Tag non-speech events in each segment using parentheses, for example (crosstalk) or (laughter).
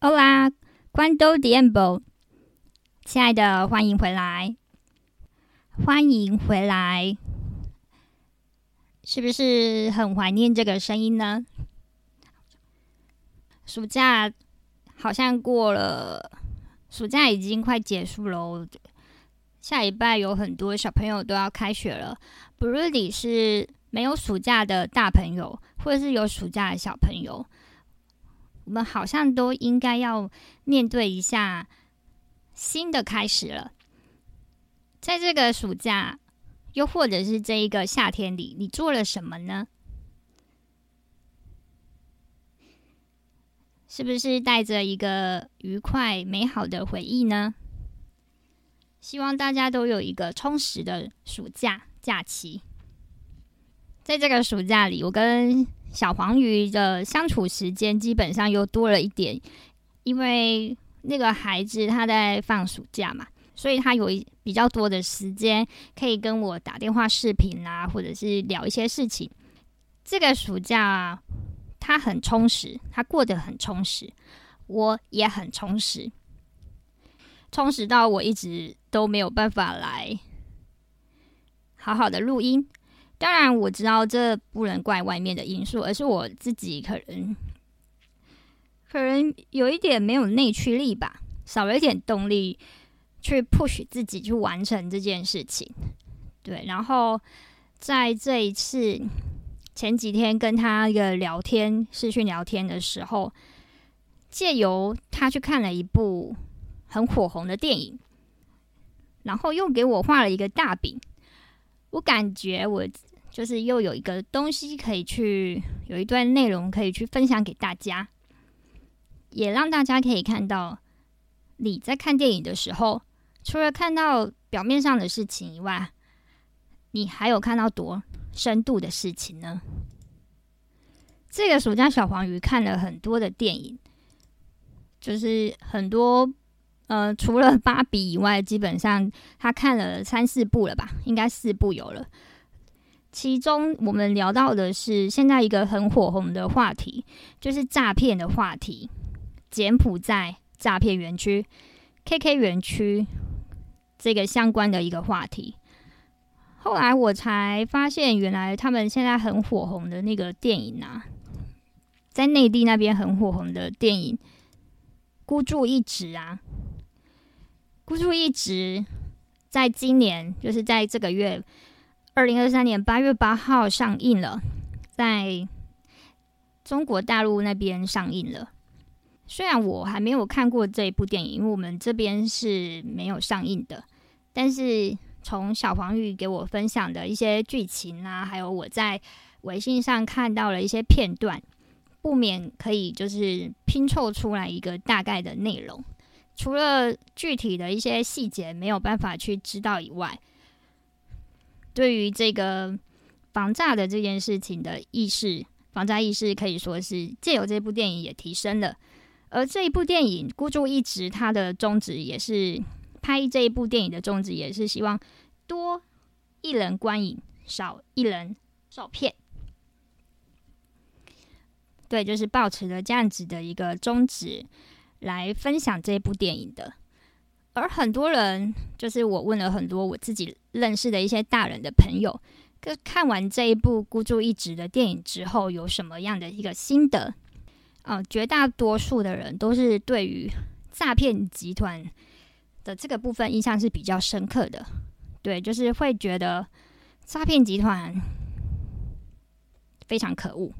Hola, cuánto tiempo？亲爱的，欢迎回来，欢迎回来，是不是很怀念这个声音呢？暑假好像过了，暑假已经快结束喽，下礼拜有很多小朋友都要开学了。不论你是没有暑假的大朋友，或者是有暑假的小朋友。我们好像都应该要面对一下新的开始了。在这个暑假，又或者是这一个夏天里，你做了什么呢？是不是带着一个愉快美好的回忆呢？希望大家都有一个充实的暑假假期。在这个暑假里，我跟小黄鱼的相处时间基本上又多了一点，因为那个孩子他在放暑假嘛，所以他有一比较多的时间可以跟我打电话视频啊，或者是聊一些事情。这个暑假他很充实，他过得很充实，我也很充实，充实到我一直都没有办法来好好的录音。当然，我知道这不能怪外面的因素，而是我自己可能可能有一点没有内驱力吧，少了一点动力去 push 自己去完成这件事情。对，然后在这一次前几天跟他一个聊天视讯聊天的时候，借由他去看了一部很火红的电影，然后又给我画了一个大饼，我感觉我。就是又有一个东西可以去，有一段内容可以去分享给大家，也让大家可以看到你在看电影的时候，除了看到表面上的事情以外，你还有看到多深度的事情呢？这个暑假小黄鱼看了很多的电影，就是很多，呃，除了芭比以外，基本上他看了三四部了吧，应该四部有了。其中我们聊到的是现在一个很火红的话题，就是诈骗的话题。柬埔寨诈骗园区、KK 园区这个相关的一个话题。后来我才发现，原来他们现在很火红的那个电影啊，在内地那边很火红的电影《孤注一掷》啊，《孤注一掷》在今年就是在这个月。二零二三年八月八号上映了，在中国大陆那边上映了。虽然我还没有看过这一部电影，因为我们这边是没有上映的。但是从小黄鱼给我分享的一些剧情啊，还有我在微信上看到了一些片段，不免可以就是拼凑出来一个大概的内容。除了具体的一些细节没有办法去知道以外，对于这个防诈的这件事情的意识，防诈意识可以说是借由这部电影也提升了。而这一部电影《孤注一掷》，它的宗旨也是拍这一部电影的宗旨，也是希望多一人观影，少一人受骗。对，就是抱持着这样子的一个宗旨来分享这部电影的。而很多人，就是我问了很多我自己认识的一些大人的朋友，跟看完这一部《孤注一掷》的电影之后，有什么样的一个心得？啊、绝大多数的人都是对于诈骗集团的这个部分印象是比较深刻的。对，就是会觉得诈骗集团非常可恶，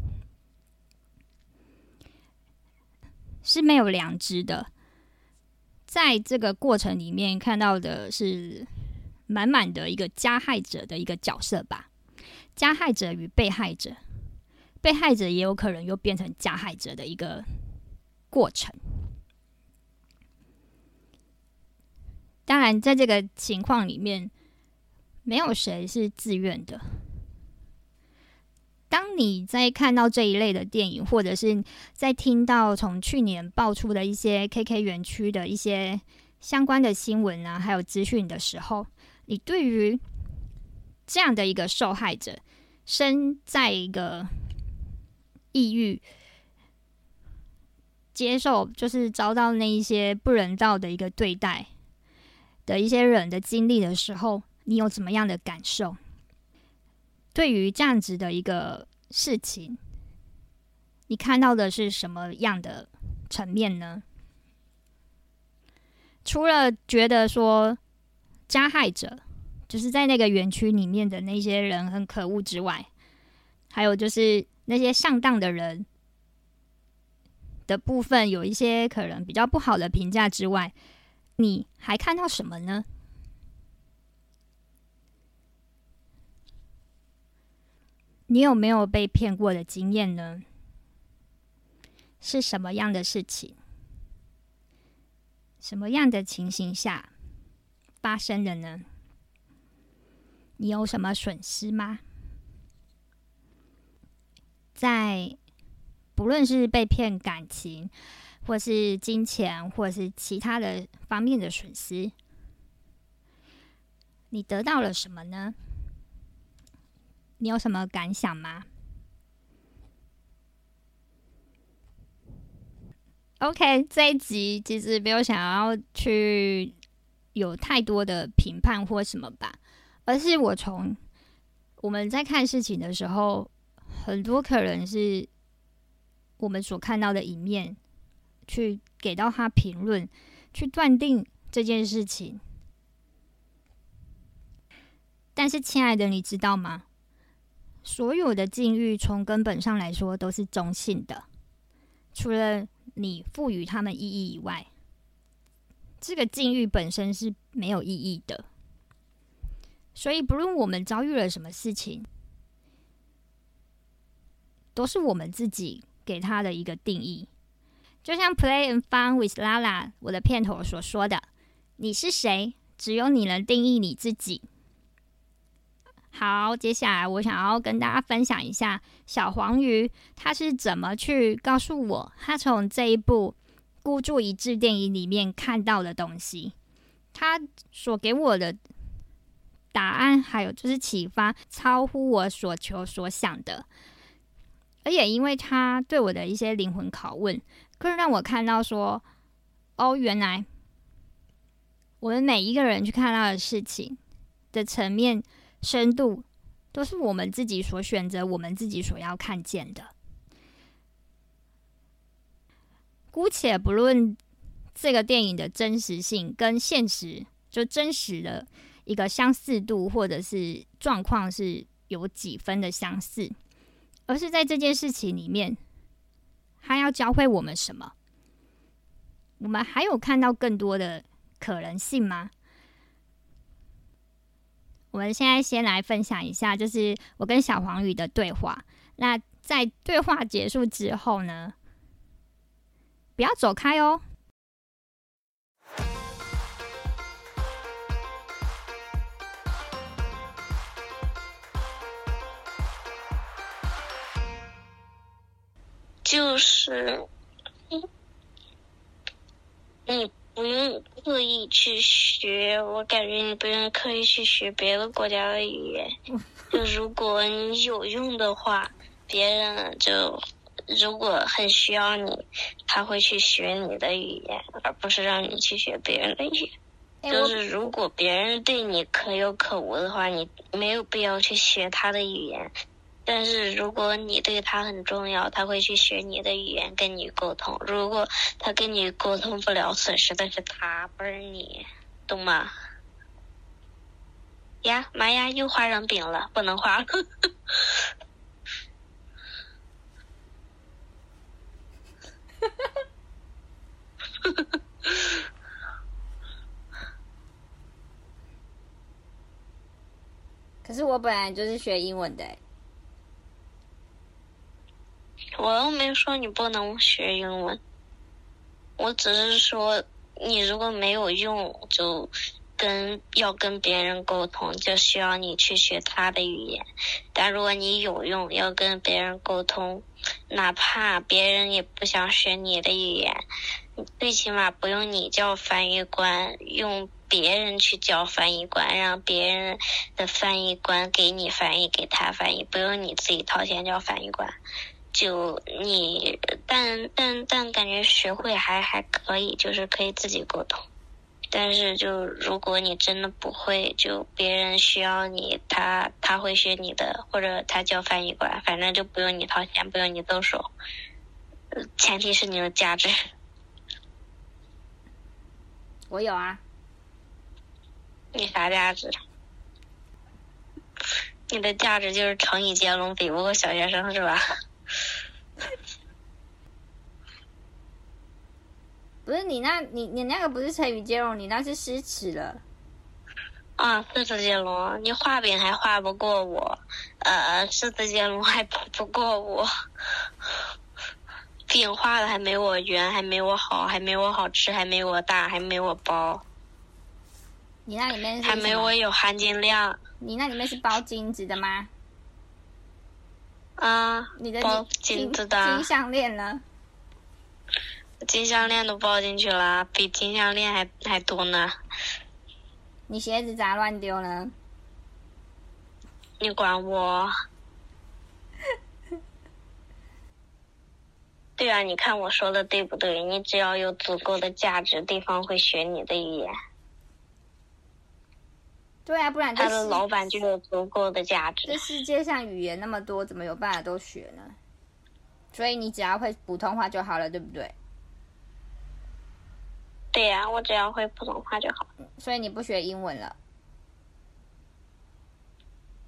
是没有良知的。在这个过程里面看到的是满满的一个加害者的一个角色吧。加害者与被害者，被害者也有可能又变成加害者的一个过程。当然，在这个情况里面，没有谁是自愿的。当你在看到这一类的电影，或者是在听到从去年爆出的一些 KK 园区的一些相关的新闻啊，还有资讯的时候，你对于这样的一个受害者，身在一个抑郁、接受就是遭到那一些不人道的一个对待的一些人的经历的时候，你有怎么样的感受？对于这样子的一个事情，你看到的是什么样的层面呢？除了觉得说加害者就是在那个园区里面的那些人很可恶之外，还有就是那些上当的人的部分有一些可能比较不好的评价之外，你还看到什么呢？你有没有被骗过的经验呢？是什么样的事情？什么样的情形下发生的呢？你有什么损失吗？在不论是被骗感情，或是金钱，或是其他的方面的损失，你得到了什么呢？你有什么感想吗？OK，这一集其实没有想要去有太多的评判或什么吧，而是我从我们在看事情的时候，很多可能是我们所看到的一面，去给到他评论，去断定这件事情。但是，亲爱的，你知道吗？所有的境遇从根本上来说都是中性的，除了你赋予他们意义以外，这个境遇本身是没有意义的。所以，不论我们遭遇了什么事情，都是我们自己给他的一个定义。就像《Play and Fun with Lala》我的片头所说的：“你是谁？只有你能定义你自己。”好，接下来我想要跟大家分享一下小黄鱼他是怎么去告诉我他从这一部孤注一掷电影里面看到的东西。他所给我的答案，还有就是启发，超乎我所求所想的。而也因为他对我的一些灵魂拷问，更让我看到说，哦，原来我们每一个人去看到的事情的层面。深度都是我们自己所选择，我们自己所要看见的。姑且不论这个电影的真实性跟现实，就真实的一个相似度，或者是状况是有几分的相似，而是在这件事情里面，它要教会我们什么？我们还有看到更多的可能性吗？我们现在先来分享一下，就是我跟小黄鱼的对话。那在对话结束之后呢，不要走开哦。就是，嗯。不用刻意去学，我感觉你不用刻意去学别的国家的语言。(laughs) 就如果你有用的话，别人就如果很需要你，他会去学你的语言，而不是让你去学别人的语言。就是如果别人对你可有可无的话，你没有必要去学他的语言。但是如果你对他很重要，他会去学你的语言跟你沟通。如果他跟你沟通不了，损失的是他，不是你，懂吗？呀妈呀，又画上饼了，不能画了。可是我本来就是学英文的。我又没说你不能学英文，我只是说你如果没有用，就跟要跟别人沟通，就需要你去学他的语言。但如果你有用，要跟别人沟通，哪怕别人也不想学你的语言，最起码不用你叫翻译官，用别人去叫翻译官，让别人的翻译官给你翻译，给他翻译，不用你自己掏钱叫翻译官。就你，但但但感觉学会还还可以，就是可以自己沟通。但是就如果你真的不会，就别人需要你，他他会学你的，或者他叫翻译官，反正就不用你掏钱，不用你动手。前提是你有价值。我有啊。你啥价值？你的价值就是成语接龙比不过小学生是吧？不是你那，你你那个不是成语接龙，你那是诗词了。啊，诗词接龙，你画饼还画不过我，呃，诗词接龙还不不过我，(laughs) 饼画的还没我圆，还没我好，还没我好吃，还没我大，还没我包。你那里面是还没我有含金量。你那里面是包金子的吗？啊，你的包金子的金项链呢？金项链都包进去了，比金项链还还多呢。你鞋子咋乱丢呢？你管我？(laughs) 对啊，你看我说的对不对？你只要有足够的价值，对方会学你的语言。对啊，不然他的老板就有足够的价值。这世界上语言那么多，怎么有办法都学呢？所以你只要会普通话就好了，对不对？对呀、啊，我只要会普通话就好。所以你不学英文了？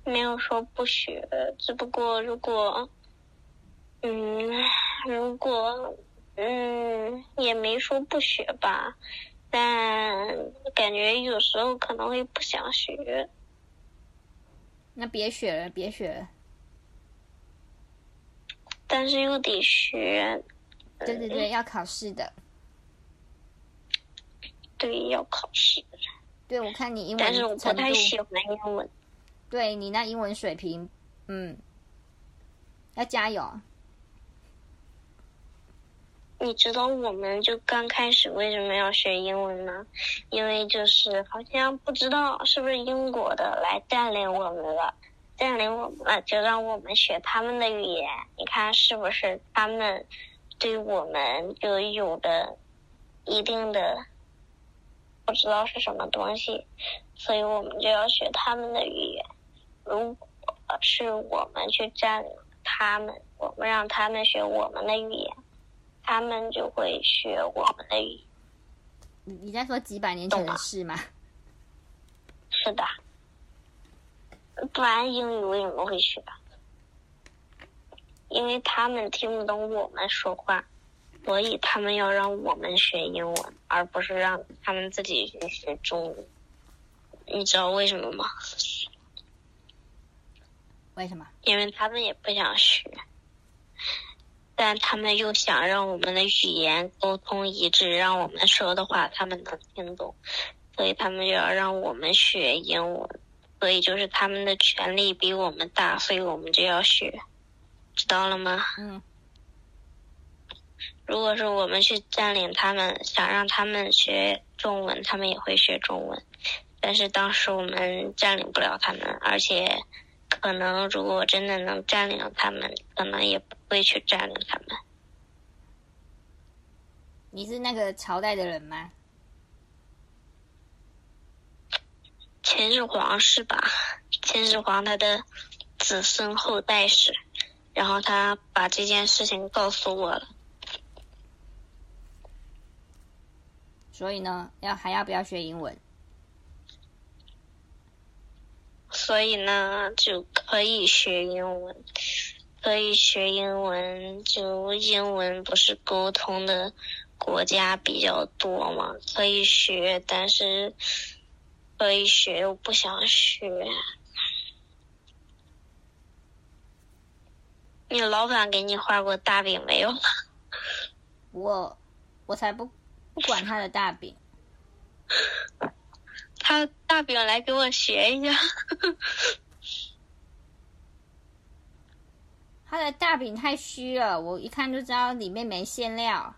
没有说不学，只不过如果，嗯，如果，嗯，也没说不学吧。但感觉有时候可能会不想学，那别学了，别学了。但是又得学。对对对，要考试的。对，要考试。对，我看你英文，但是我不太喜欢英文。对，你那英文水平，嗯，要加油。你知道我们就刚开始为什么要学英文吗？因为就是好像不知道是不是英国的来占领我们了，占领我们了就让我们学他们的语言。你看是不是他们对我们就有的一定的不知道是什么东西，所以我们就要学他们的语言。如果是我们去占领他们，我们让他们学我们的语言。他们就会学我们的语。你你在说几百年前的事吗？是的，不然英语为什么会学？因为他们听不懂我们说话，所以他们要让我们学英文，而不是让他们自己去学中文。你知道为什么吗？为什么？因为他们也不想学。但他们又想让我们的语言沟通一致，让我们说的话他们能听懂，所以他们就要让我们学英文，所以就是他们的权利比我们大，所以我们就要学，知道了吗？嗯。如果说我们去占领他们，想让他们学中文，他们也会学中文，但是当时我们占领不了他们，而且。可能如果真的能占领他们，可能也不会去占领他们。你是那个朝代的人吗？秦始皇是吧？秦始皇他的子孙后代是，然后他把这件事情告诉我了。所以呢要还要不要学英文？所以呢就可以学英文。可以学英文就英文不是沟通的国家比较多嘛可以学但是可以学又不想学。你老板给你画过大饼没有 (laughs) 我我才不不管他的大饼，(laughs) 他大饼来给我学一下。(laughs) 他的大饼太虚了，我一看就知道里面没馅料。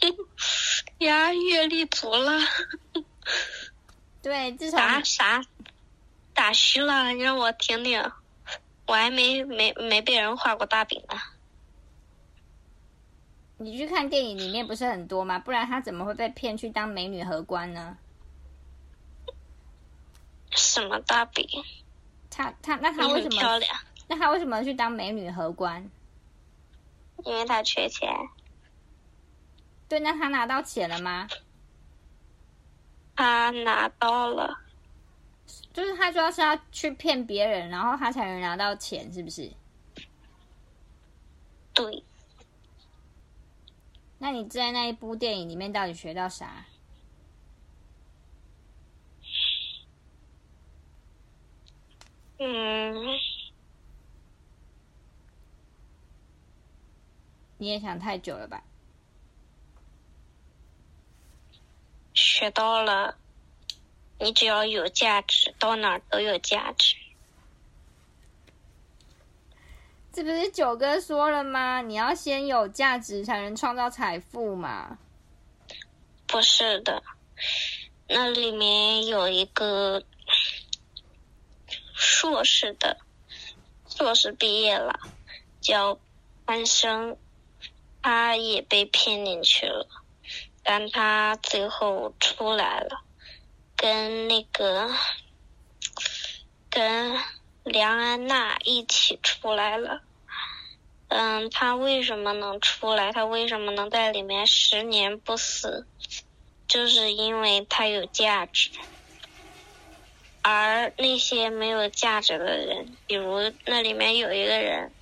(laughs) 呀，阅历足了。对，至少啥啥打虚了，你让我听听。我还没没没被人画过大饼呢。你去看电影里面不是很多吗？不然他怎么会被骗去当美女荷官呢？什么大饼？他他那他为什么漂亮？那他为什么去当美女荷官？因为他缺钱。对，那他拿到钱了吗？他拿到了。就是他主要是要去骗别人，然后他才能拿到钱，是不是？对。那你在那一部电影里面到底学到啥？嗯。你也想太久了吧？学到了。你只要有价值，到哪儿都有价值。这不是九哥说了吗？你要先有价值，才能创造财富嘛。不是的，那里面有一个硕士的，硕士毕业了，叫潘生，他也被骗进去了，但他最后出来了。跟那个，跟梁安娜一起出来了。嗯，他为什么能出来？他为什么能在里面十年不死？就是因为他有价值。而那些没有价值的人，比如那里面有一个人，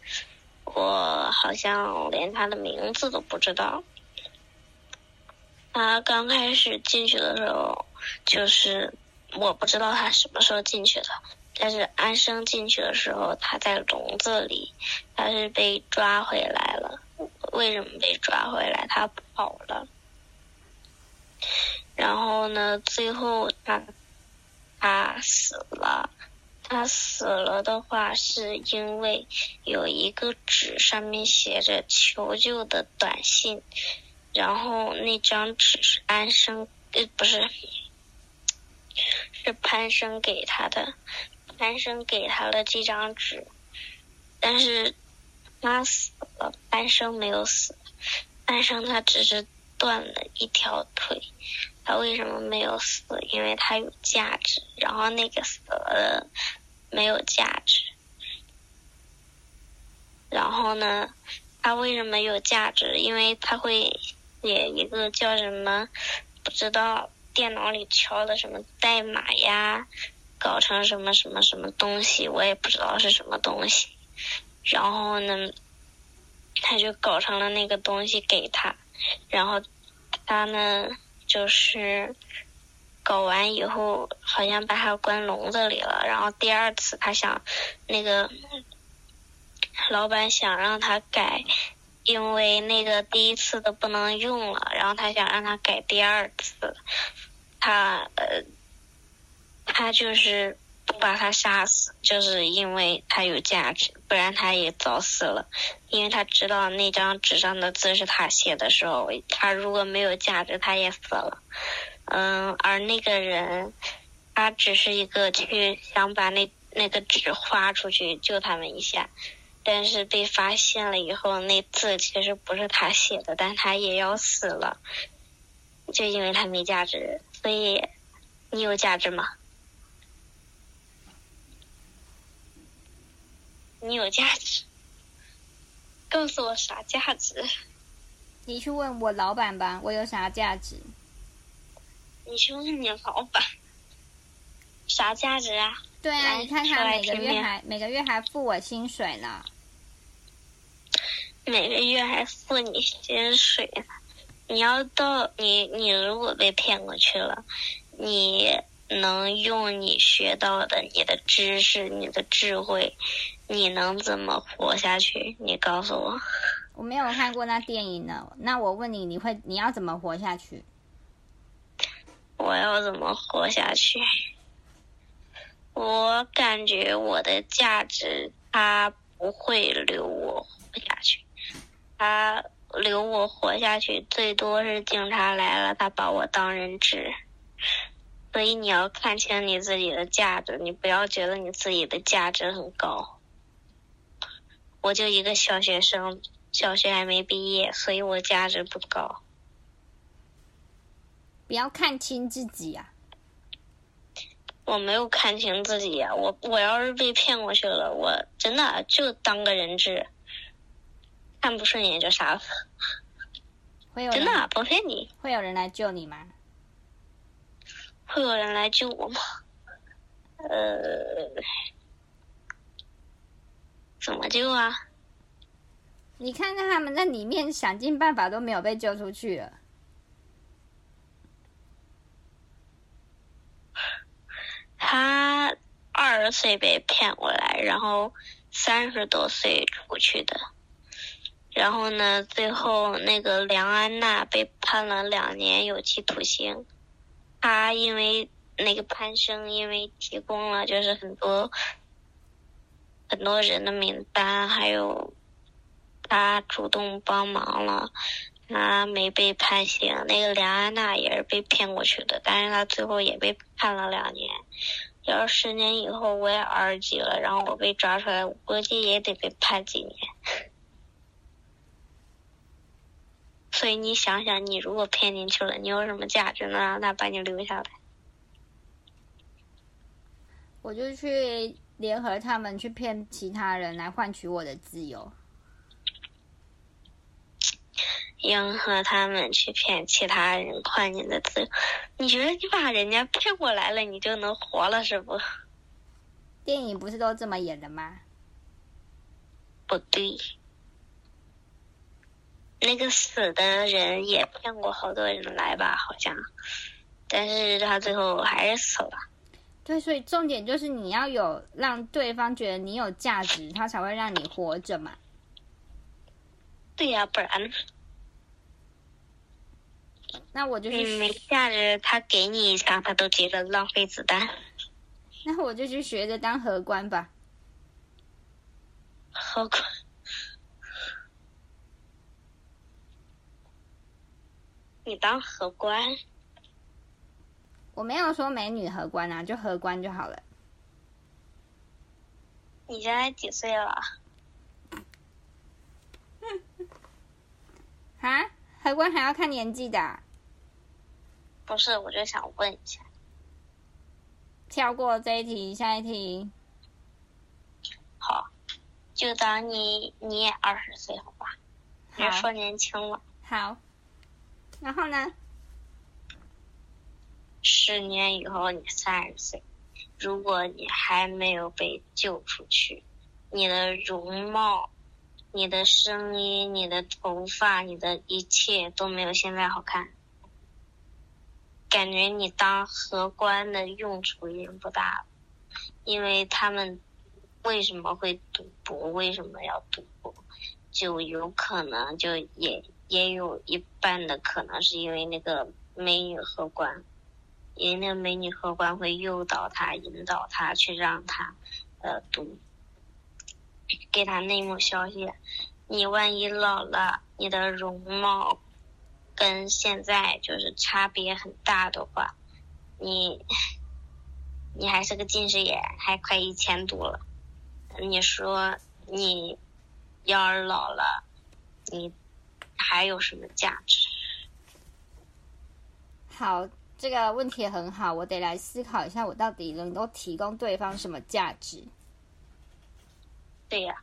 我好像连他的名字都不知道。他刚开始进去的时候。就是我不知道他什么时候进去的，但是安生进去的时候，他在笼子里，他是被抓回来了。为什么被抓回来？他跑了。然后呢，最后他他死了。他死了的话，是因为有一个纸上面写着求救的短信，然后那张纸是安生，呃，不是。是潘生给他的，潘生给他了这张纸，但是他死了，潘生没有死，潘生他只是断了一条腿，他为什么没有死？因为他有价值，然后那个死了没有价值，然后呢，他为什么有价值？因为他会写一个叫什么，不知道。电脑里敲的什么代码呀，搞成什么什么什么东西，我也不知道是什么东西。然后呢，他就搞成了那个东西给他，然后他呢就是搞完以后，好像把他关笼子里了。然后第二次他想，那个老板想让他改，因为那个第一次的不能用了，然后他想让他改第二次。他呃，他就是不把他杀死，就是因为他有价值，不然他也早死了。因为他知道那张纸上的字是他写的时候，他如果没有价值，他也死了。嗯，而那个人，他只是一个去想把那那个纸画出去救他们一下，但是被发现了以后，那字其实不是他写的，但他也要死了，就因为他没价值。所以，你有价值吗？你有价值？告诉我啥价值？你去问我老板吧，我有啥价值？你去问你老板，啥价值啊？对啊，你看他每个月还每个月还付我薪水呢。每个月还付你薪水呢。你要到你你如果被骗过去了，你能用你学到的、你的知识、你的智慧，你能怎么活下去？你告诉我。我没有看过那电影呢。那我问你，你会你要怎么活下去？我要怎么活下去？我感觉我的价值，它不会留我活下去。他留我活下去，最多是警察来了，他把我当人质。所以你要看清你自己的价值，你不要觉得你自己的价值很高。我就一个小学生。小学还没毕业，所以我价值不高。不要看清自己呀、啊！我没有看清自己呀、啊！我我要是被骗过去了，我真的就当个人质，看不顺眼就杀了。会有真的不骗你？会有人来救你吗？会有人来救我吗？呃，怎么救啊？你看看他们在里面想尽办法都没有被救出去了。他二十岁被骗过来，然后三十多岁出去的。然后呢，最后那个梁安娜被判了两年有期徒刑。他因为那个潘生，因为提供了就是很多很多人的名单，还有。他主动帮忙了，他没被判刑。那个梁安娜也是被骗过去的，但是他最后也被判了两年。要是十年以后我也二十几了，然后我被抓出来，我估计也得被判几年。所以你想想，你如果骗进去了，你有什么价值能让他把你留下来？我就去联合他们去骗其他人来换取我的自由。迎合他们去骗其他人换你的自由，你觉得你把人家骗过来了，你就能活了是不？电影不是都这么演的吗？不对，那个死的人也骗过好多人来吧，好像，但是他最后还是死了。对，所以重点就是你要有让对方觉得你有价值，他才会让你活着嘛。对呀，不然。那我就是。没价值，他给你一枪，他都觉得浪费子弹。那我就去学着当荷官吧。荷官？你当荷官？我没有说美女荷官啊，就荷官就好了。你现在几岁了？(laughs) 啊？荷官还要看年纪的啊？不是，我就想问一下。跳过这一题，下一题。好，就当你你也二十岁，好吧？别说年轻了。好。然后呢？十年以后你三十岁，如果你还没有被救出去，你的容貌。你的声音、你的头发、你的一切都没有现在好看，感觉你当荷官的用处已经不大了，因为他们为什么会赌博？为什么要赌博？就有可能就也也有一半的可能是因为那个美女荷官，因为那个美女荷官会诱导他、引导他去让他呃读。给他内幕消息，你万一老了，你的容貌跟现在就是差别很大的话，你你还是个近视眼，还快一千度了。你说你要是老了，你还有什么价值？好，这个问题很好，我得来思考一下，我到底能够提供对方什么价值。对呀，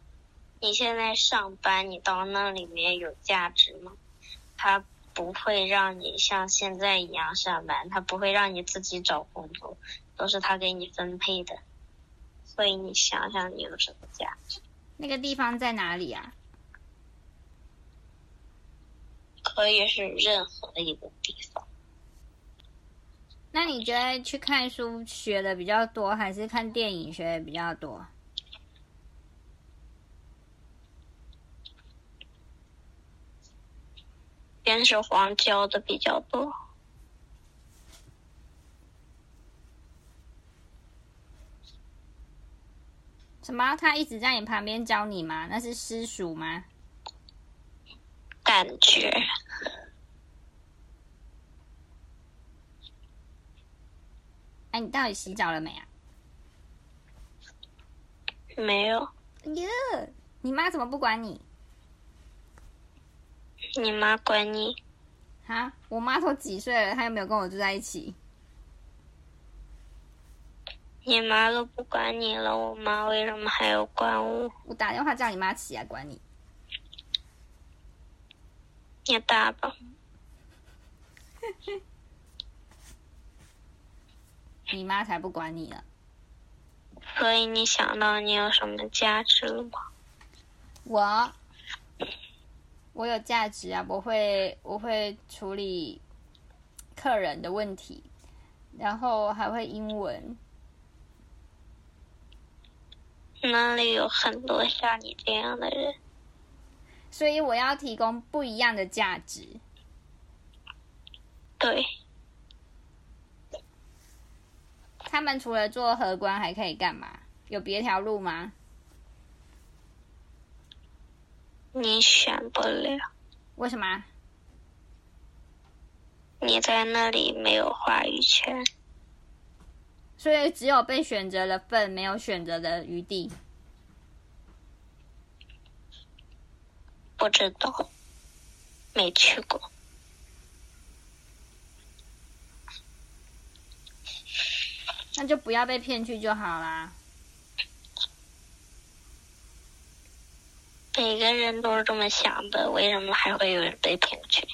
你现在上班，你到那里面有价值吗？他不会让你像现在一样上班，他不会让你自己找工作，都是他给你分配的。所以你想想，你有什么价值？那个地方在哪里啊？可以是任何一个地方。那你觉得去看书学的比较多，还是看电影学的比较多？天使黄教的比较多。什么？他一直在你旁边教你吗？那是私塾吗？感觉。哎，你到底洗澡了没啊？没有。哎呀，你妈怎么不管你？你妈管你？啊，我妈都几岁了，她又没有跟我住在一起。你妈都不管你了，我妈为什么还要管我？我打电话叫你妈起来管你。你打吧。你妈才不管你呢。所以你想到你有什么价值了吗？我，我有价值啊！我会，我会处理客人的问题，然后还会英文。那里有很多像你这样的人？所以我要提供不一样的价值。对。他们除了做荷官还可以干嘛？有别条路吗？你选不了。为什么？你在那里没有话语权。所以只有被选择的份，没有选择的余地。不知道，没去过。那就不要被骗去就好啦。每个人都是这么想的，为什么还会有人被骗去？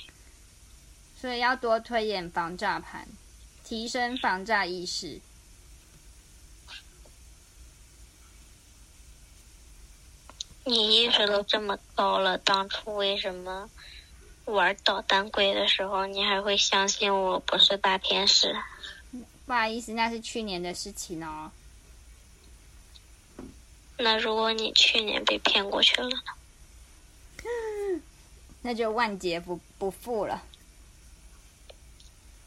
所以要多推演防诈盘，提升防诈意识。你意识都这么高了，当初为什么玩捣蛋鬼的时候，你还会相信我不是大天使？不好意思，那是去年的事情哦。那如果你去年被骗过去了呢？(gasps) 那就万劫不不复了。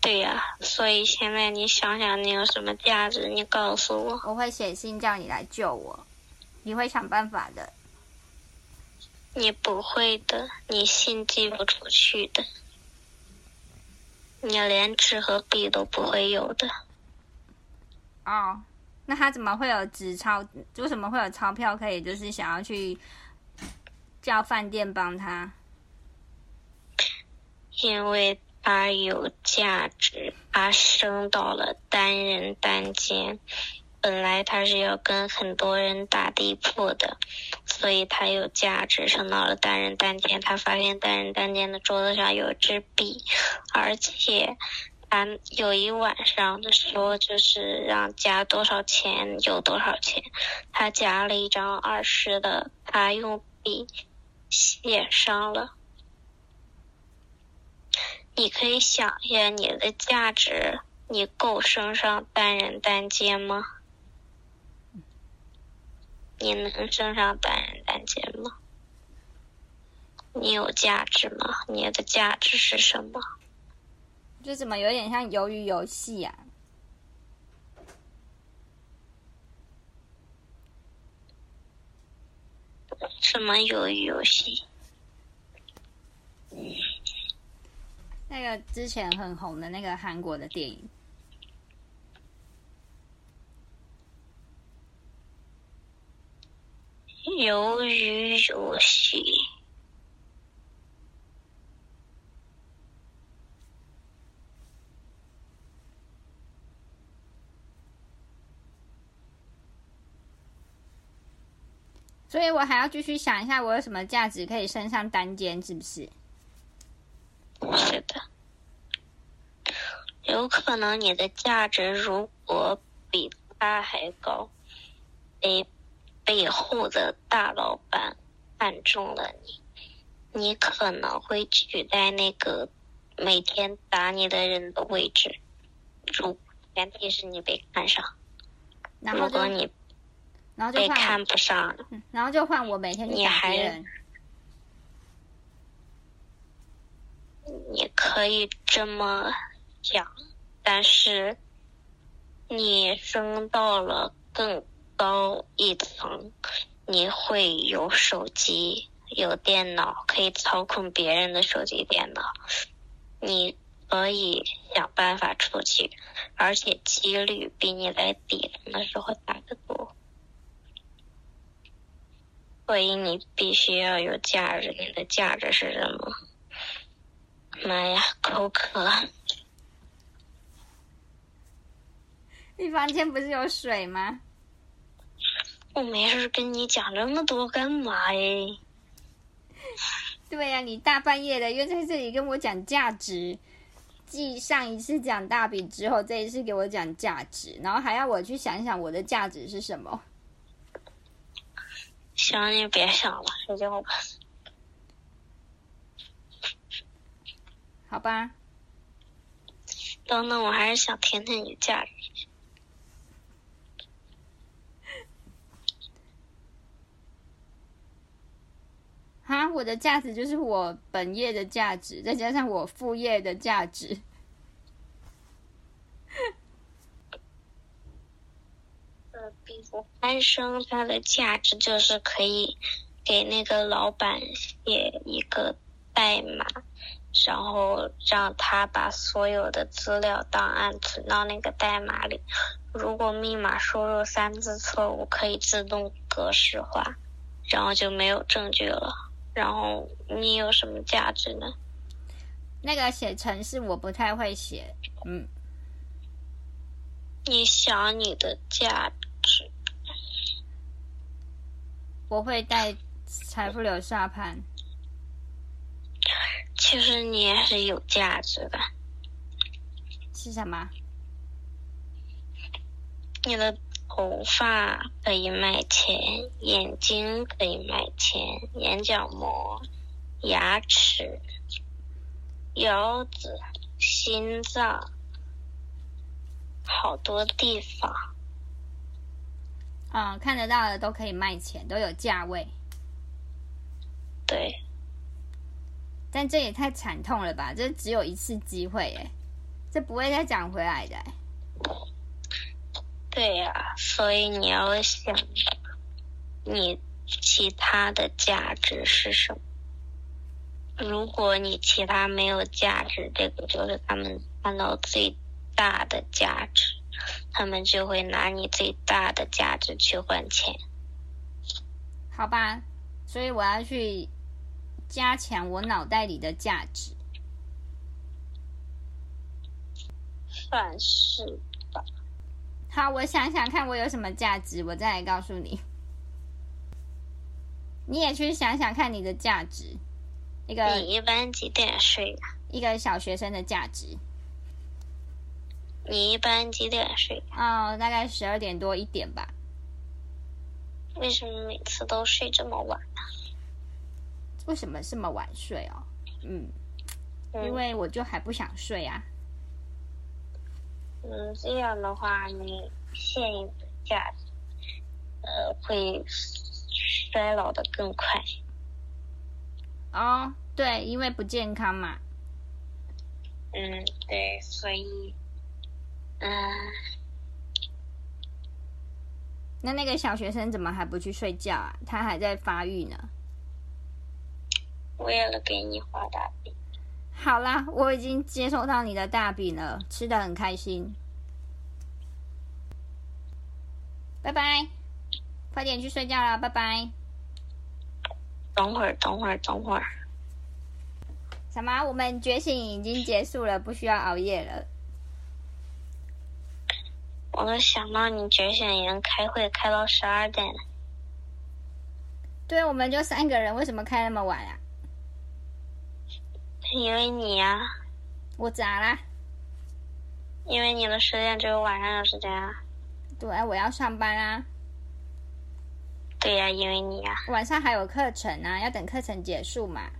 对呀，所以现在你想想，你有什么价值？你告诉我。我会写信叫你来救我，你会想办法的。你不会的，你信寄不出去的，你连纸和笔都不会有的。哦，那他怎么会有纸钞？为什么会有钞票可以？就是想要去叫饭店帮他？因为他有价值，他升到了单人单间。本来他是要跟很多人打地铺的，所以他有价值，升到了单人单间。他发现单人单间的桌子上有支笔，而且他有一晚上的时候就是让加多少钱有多少钱。他加了一张二十的，他用笔写上了。你可以想一下你的价值，你够升上单人单间吗？你能升上单人单间吗？你有价值吗？你的价值是什么？这怎么有点像鱿鱼游戏呀？什么鱿鱼游戏？那个之前很红的那个韩国的电影。鱿鱼游戏，所以我还要继续想一下，我有什么价值可以升上单间，是不是？是的，有可能你的价值如果比他还高，诶。背后的大老板看中了你，你可能会取代那个每天打你的人的位置。如前提是你被看上。然后如果你然后就被看不上，嗯然后就换我每天去打你还别人。你可以这么讲，但是你升到了更高一层，你会有手机、有电脑，可以操控别人的手机、电脑。你可以想办法出去，而且几率比你在底层的时候大得多。所以你必须要有价值。你的价值是什么？妈呀，口渴！(laughs) 你房间不是有水吗？我没事跟你讲这么多干嘛耶？对呀、啊，你大半夜的又在这里跟我讲价值，继上一次讲大饼之后，这一次给我讲价值，然后还要我去想想我的价值是什么。行，你别想了，睡觉吧。好吧，等等，我还是想听听你价值。哈，我的价值就是我本业的价值，再加上我副业的价值。(laughs) 呃，比如安生，它的价值就是可以给那个老板写一个代码，然后让他把所有的资料档案存到那个代码里。如果密码输入三次错误，可以自动格式化，然后就没有证据了。然后你有什么价值呢？那个写程式我不太会写，嗯。你想你的价值？我会带财富流沙盘。其实你也是有价值的。是什么？你的。头发可以卖钱，眼睛可以卖钱，眼角膜、牙齿、腰子、心脏，好多地方。嗯，看得到的都可以卖钱，都有价位。对。但这也太惨痛了吧？这只有一次机会，哎，这不会再涨回来的。对呀、啊，所以你要想，你其他的价值是什么？如果你其他没有价值，这个就是他们看到最大的价值，他们就会拿你最大的价值去换钱。好吧，所以我要去加强我脑袋里的价值，算是。好，我想想看，我有什么价值，我再来告诉你。你也去想想看你的价值。一个你一般几点睡啊？一个小学生的价值。你一般几点睡啊？哦，大概十二点多一点吧。为什么每次都睡这么晚呢？为什么这么晚睡哦？嗯，因为我就还不想睡啊。嗯，这样的话，你现有的价值，呃，会衰老的更快。哦，对，因为不健康嘛。嗯，对，所以，嗯，那那个小学生怎么还不去睡觉啊？他还在发育呢。为了给你画大饼。好啦，我已经接收到你的大饼了，吃的很开心。拜拜，快点去睡觉啦，拜拜。等会儿，等会儿，等会儿。什么？我们觉醒已经结束了，不需要熬夜了。我都想到你觉醒营开会开到十二点了。对，我们就三个人，为什么开那么晚啊？因为你呀，我咋啦？因为你的时间只有晚上的时间啊。对啊，我要上班啊。对呀，因为你呀。晚上还有课程啊，要等课程结束嘛。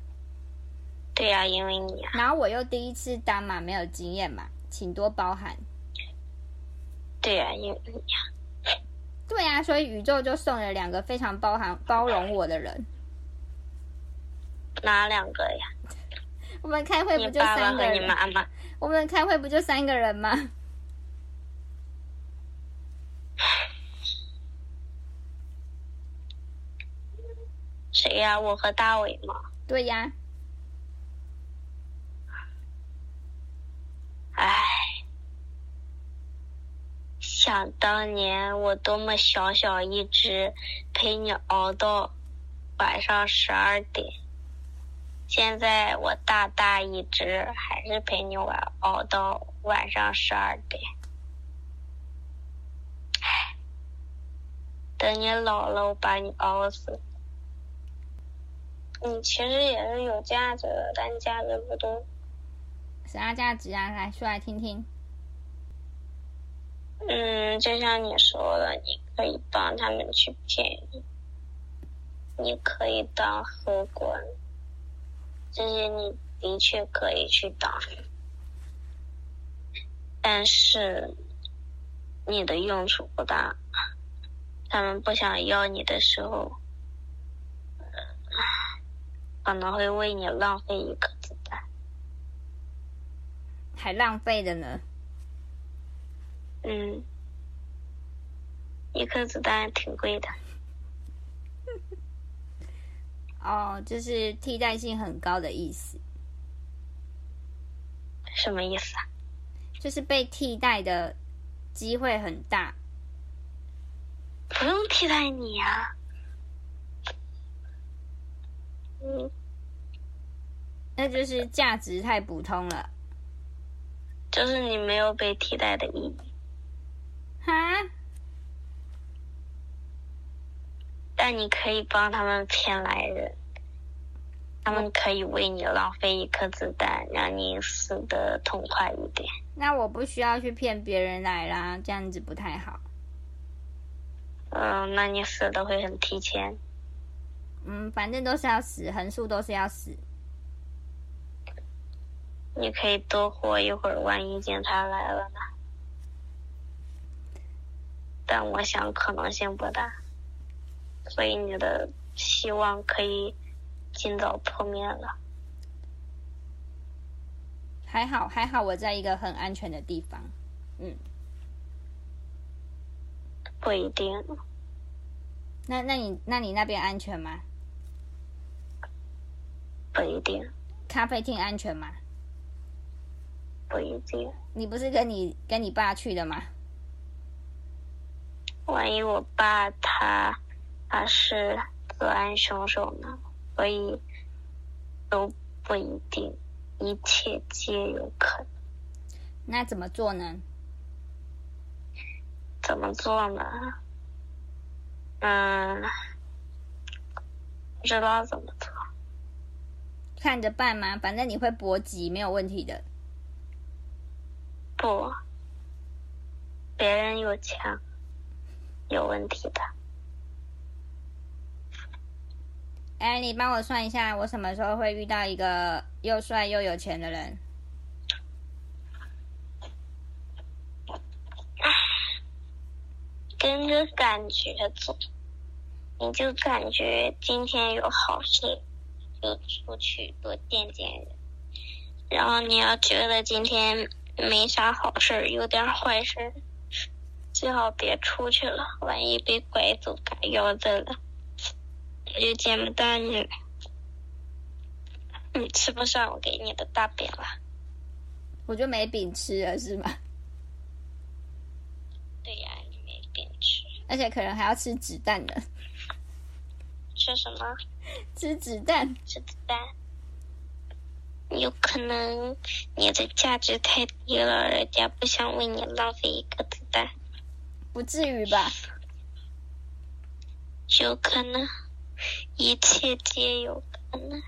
对呀，因为你呀。然后我又第一次当嘛，没有经验嘛，请多包涵。对呀、啊，因为你呀对呀、啊，所以宇宙就送了两个非常包含包容我的人。哪两个呀？我们开会不就三个人？你爸爸你妈妈。我们开会不就三个人吗？谁呀？我和大伟吗？对呀。唉，想当年我多么小小一只，陪你熬到晚上十二点。现在我大大一直，还是陪你玩熬到晚上十二点。唉，等你老了，我把你熬死。你其实也是有价值的，但价值不多。啥价值啊？来说来听听。嗯，就像你说的，你可以帮他们去骗你，你可以当荷官，这些你的确可以去打，但是你的用处不大。他们不想要你的时候，可能会为你浪费一颗子弹。还浪费的呢。嗯，一颗子弹挺贵的。哦，就是替代性很高的意思。什么意思啊？就是被替代的机会很大。不用替代你啊。嗯，那就是价值太普通了。就是你没有被替代的意义。哈？但你可以帮他们骗来人，他们可以为你浪费一颗子弹，让你死的痛快一点。那我不需要去骗别人来啦，这样子不太好。嗯，那你死的会很提前。嗯，反正都是要死，横竖都是要死。你可以多活一会儿，万一警察来了呢？但我想可能性不大，所以你的希望可以尽早破灭了。还好，还好，我在一个很安全的地方。嗯，不一定。那那你那你那边安全吗？不一定。咖啡厅安全吗？不一定。你不是跟你跟你爸去的吗？万一我爸他他是作案凶手呢？所以都不一定，一切皆有可能。那怎么做呢？怎么做呢？嗯，不知道怎么做。看着办吗？反正你会搏击，没有问题的。不，别人有枪，有问题的。哎，你帮我算一下，我什么时候会遇到一个又帅又有钱的人？跟着感觉走，你就感觉今天有好事，就出去多见见人。然后你要觉得今天。没啥好事，有点坏事，最好别出去了。万一被拐走、嘎腰子了，我就见不到你了。你吃不上我给你的大饼了，我就没饼吃了，是吗？对呀，你没饼吃，而且可能还要吃子弹呢。吃什么？吃子弹，吃子弹。有可能你的价值太低了，人家不想为你浪费一颗子弹。不至于吧？有可能，一切皆有可能。